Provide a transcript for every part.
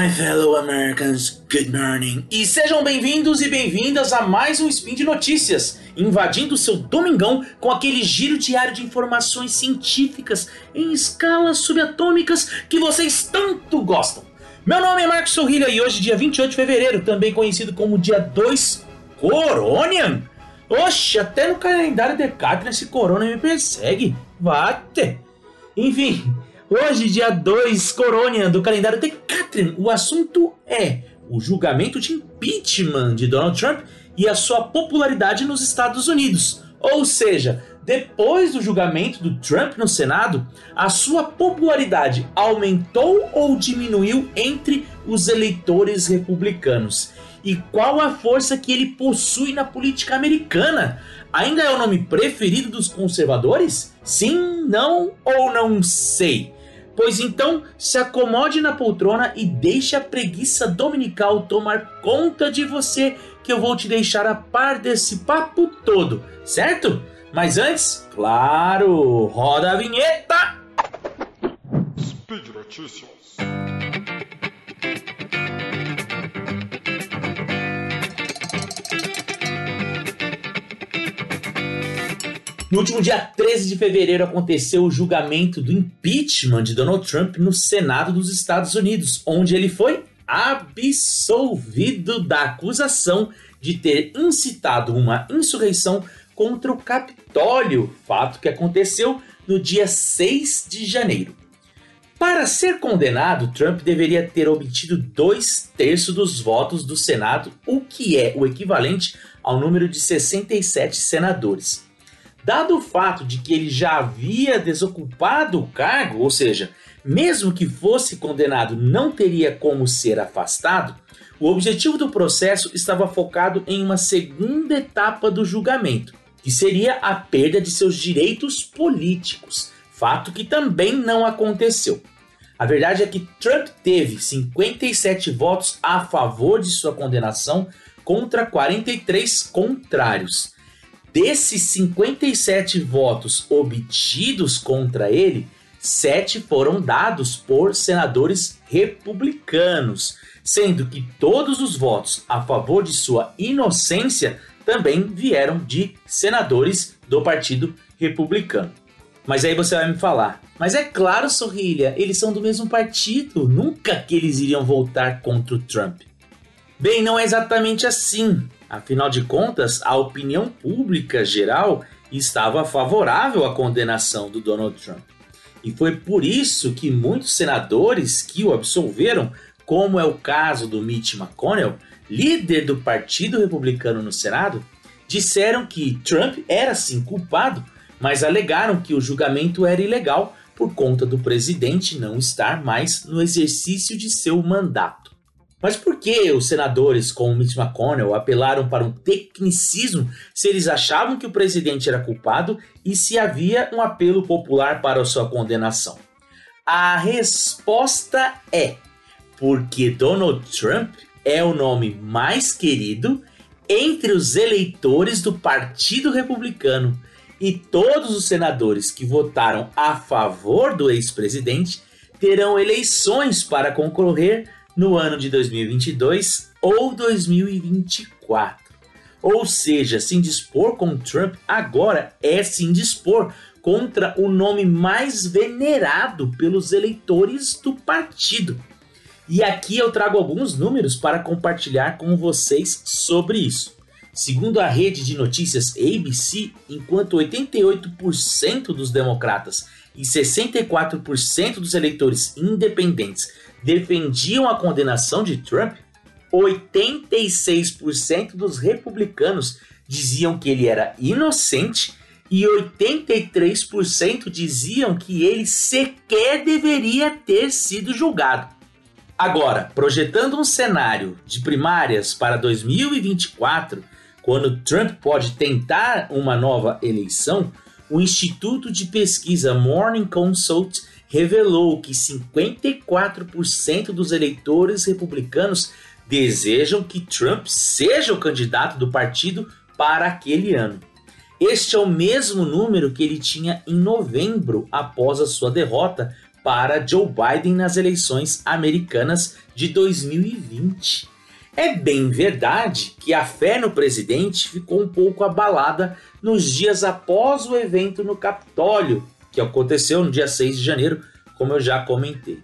My fellow Americans, good morning. E sejam bem-vindos e bem-vindas a mais um Spin de Notícias, invadindo seu domingão com aquele giro diário de informações científicas em escalas subatômicas que vocês tanto gostam. Meu nome é Marcos Sorrilha e hoje, dia 28 de fevereiro, também conhecido como dia 2 Coronian. Oxe, até no calendário Decathlon esse corona me persegue. Vate. Enfim, Hoje, dia 2, Corônia, do calendário de Catherine, o assunto é o julgamento de impeachment de Donald Trump e a sua popularidade nos Estados Unidos. Ou seja, depois do julgamento do Trump no Senado, a sua popularidade aumentou ou diminuiu entre os eleitores republicanos? E qual a força que ele possui na política americana? Ainda é o nome preferido dos conservadores? Sim, não ou não sei? Pois então, se acomode na poltrona e deixe a preguiça dominical tomar conta de você, que eu vou te deixar a par desse papo todo, certo? Mas antes, claro, roda a vinheta! Speed Notícias. No último dia 13 de fevereiro aconteceu o julgamento do impeachment de Donald Trump no Senado dos Estados Unidos, onde ele foi absolvido da acusação de ter incitado uma insurreição contra o Capitólio, fato que aconteceu no dia 6 de janeiro. Para ser condenado, Trump deveria ter obtido dois terços dos votos do Senado, o que é o equivalente ao número de 67 senadores. Dado o fato de que ele já havia desocupado o cargo, ou seja, mesmo que fosse condenado, não teria como ser afastado, o objetivo do processo estava focado em uma segunda etapa do julgamento, que seria a perda de seus direitos políticos, fato que também não aconteceu. A verdade é que Trump teve 57 votos a favor de sua condenação contra 43 contrários. Desses 57 votos obtidos contra ele, sete foram dados por senadores republicanos, sendo que todos os votos a favor de sua inocência também vieram de senadores do Partido Republicano. Mas aí você vai me falar, mas é claro, Sorrilha, eles são do mesmo partido, nunca que eles iriam voltar contra o Trump. Bem, não é exatamente assim. Afinal de contas, a opinião pública geral estava favorável à condenação do Donald Trump. E foi por isso que muitos senadores que o absolveram, como é o caso do Mitch McConnell, líder do Partido Republicano no Senado, disseram que Trump era sim culpado, mas alegaram que o julgamento era ilegal por conta do presidente não estar mais no exercício de seu mandato. Mas por que os senadores, como Mitch McConnell, apelaram para um tecnicismo se eles achavam que o presidente era culpado e se havia um apelo popular para sua condenação? A resposta é porque Donald Trump é o nome mais querido entre os eleitores do Partido Republicano e todos os senadores que votaram a favor do ex-presidente terão eleições para concorrer no ano de 2022 ou 2024. Ou seja, se indispor com Trump agora é se indispor contra o nome mais venerado pelos eleitores do partido. E aqui eu trago alguns números para compartilhar com vocês sobre isso. Segundo a rede de notícias ABC, enquanto 88% dos democratas e 64% dos eleitores independentes defendiam a condenação de Trump, 86% dos republicanos diziam que ele era inocente e 83% diziam que ele sequer deveria ter sido julgado. Agora, projetando um cenário de primárias para 2024, quando Trump pode tentar uma nova eleição, o Instituto de Pesquisa Morning Consult revelou que 54% dos eleitores republicanos desejam que Trump seja o candidato do partido para aquele ano. Este é o mesmo número que ele tinha em novembro, após a sua derrota para Joe Biden nas eleições americanas de 2020. É bem verdade que a fé no presidente ficou um pouco abalada nos dias após o evento no Capitólio, que aconteceu no dia 6 de janeiro, como eu já comentei.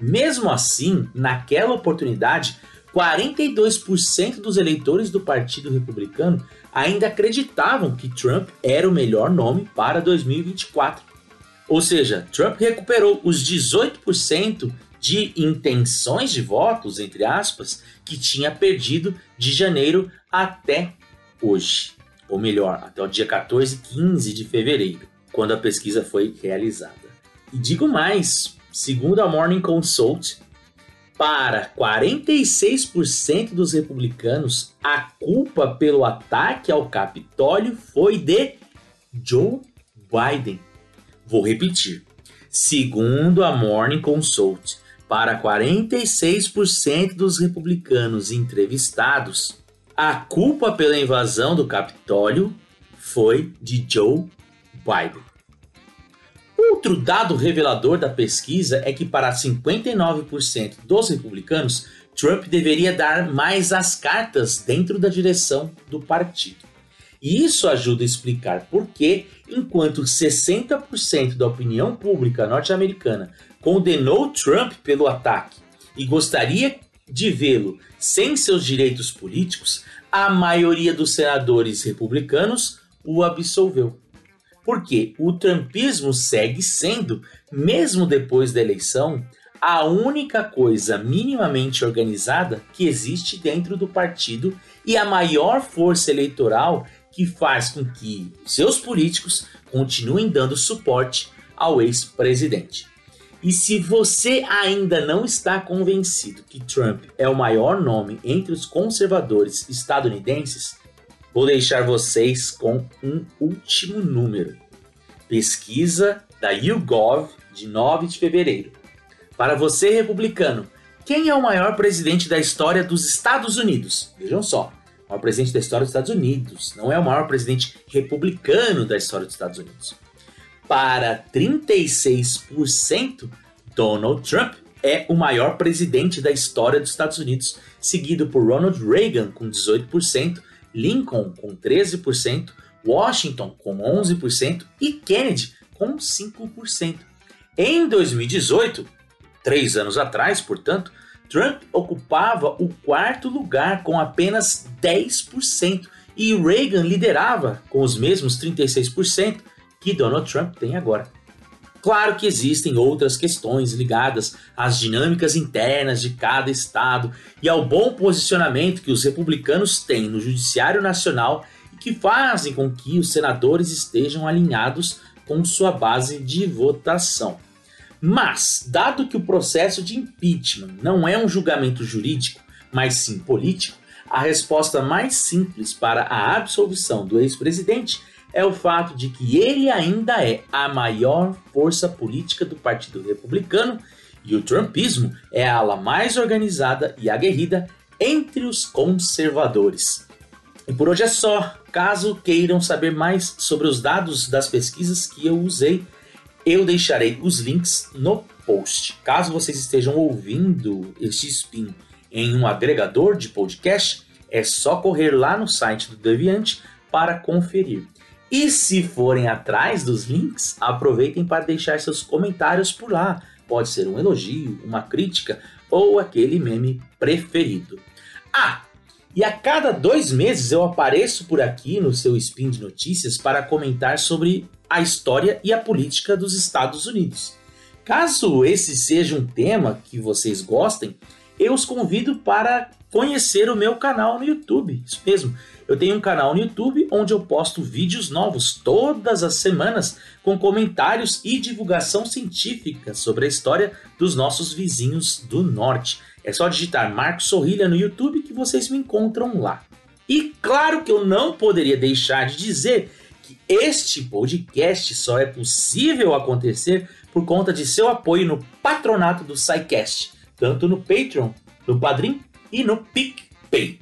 Mesmo assim, naquela oportunidade, 42% dos eleitores do Partido Republicano ainda acreditavam que Trump era o melhor nome para 2024. Ou seja, Trump recuperou os 18% de intenções de votos, entre aspas, que tinha perdido de janeiro até hoje. Ou melhor, até o dia 14 e 15 de fevereiro, quando a pesquisa foi realizada. E digo mais, segundo a Morning Consult, para 46% dos republicanos, a culpa pelo ataque ao Capitólio foi de Joe Biden. Vou repetir. Segundo a Morning Consult, para 46% dos republicanos entrevistados, a culpa pela invasão do Capitólio foi de Joe Biden. Outro dado revelador da pesquisa é que, para 59% dos republicanos, Trump deveria dar mais as cartas dentro da direção do partido. E isso ajuda a explicar por que, enquanto 60% da opinião pública norte-americana condenou Trump pelo ataque e gostaria de vê-lo sem seus direitos políticos, a maioria dos senadores republicanos o absolveu porque o trumpismo segue sendo, mesmo depois da eleição, a única coisa minimamente organizada que existe dentro do partido e a maior força eleitoral que faz com que seus políticos continuem dando suporte ao ex-presidente. E se você ainda não está convencido que Trump é o maior nome entre os conservadores estadunidenses, vou deixar vocês com um último número. Pesquisa da YouGov de 9 de fevereiro. Para você, republicano, quem é o maior presidente da história dos Estados Unidos? Vejam só, o maior presidente da história dos Estados Unidos, não é o maior presidente republicano da história dos Estados Unidos. Para 36%, Donald Trump é o maior presidente da história dos Estados Unidos, seguido por Ronald Reagan com 18%, Lincoln com 13%, Washington com 11% e Kennedy com 5%. Em 2018, três anos atrás, portanto, Trump ocupava o quarto lugar com apenas 10% e Reagan liderava com os mesmos 36% que Donald Trump tem agora. Claro que existem outras questões ligadas às dinâmicas internas de cada estado e ao bom posicionamento que os republicanos têm no Judiciário Nacional e que fazem com que os senadores estejam alinhados com sua base de votação. Mas, dado que o processo de impeachment não é um julgamento jurídico, mas sim político, a resposta mais simples para a absolvição do ex-presidente é o fato de que ele ainda é a maior força política do Partido Republicano e o Trumpismo é a ala mais organizada e aguerrida entre os conservadores. E por hoje é só. Caso queiram saber mais sobre os dados das pesquisas que eu usei, eu deixarei os links no post. Caso vocês estejam ouvindo este spin em um agregador de podcast, é só correr lá no site do Deviante para conferir. E se forem atrás dos links, aproveitem para deixar seus comentários por lá. Pode ser um elogio, uma crítica ou aquele meme preferido. Ah, e a cada dois meses eu apareço por aqui no seu Spin de Notícias para comentar sobre a história e a política dos Estados Unidos. Caso esse seja um tema que vocês gostem, eu os convido para conhecer o meu canal no YouTube. Isso mesmo, eu tenho um canal no YouTube onde eu posto vídeos novos todas as semanas com comentários e divulgação científica sobre a história dos nossos vizinhos do norte. É só digitar Marcos Sorrilha no YouTube que vocês me encontram lá. E claro que eu não poderia deixar de dizer que este podcast só é possível acontecer por conta de seu apoio no patronato do SciCast, tanto no Patreon, no Padrim e no PicPay.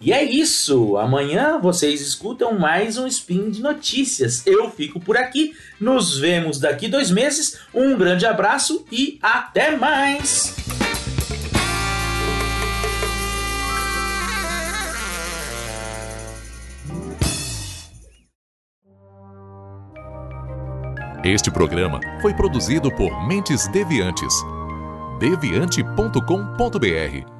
E é isso. Amanhã vocês escutam mais um Spin de Notícias. Eu fico por aqui. Nos vemos daqui dois meses. Um grande abraço e até mais. Este programa foi produzido por Mentes Deviantes. deviante.com.br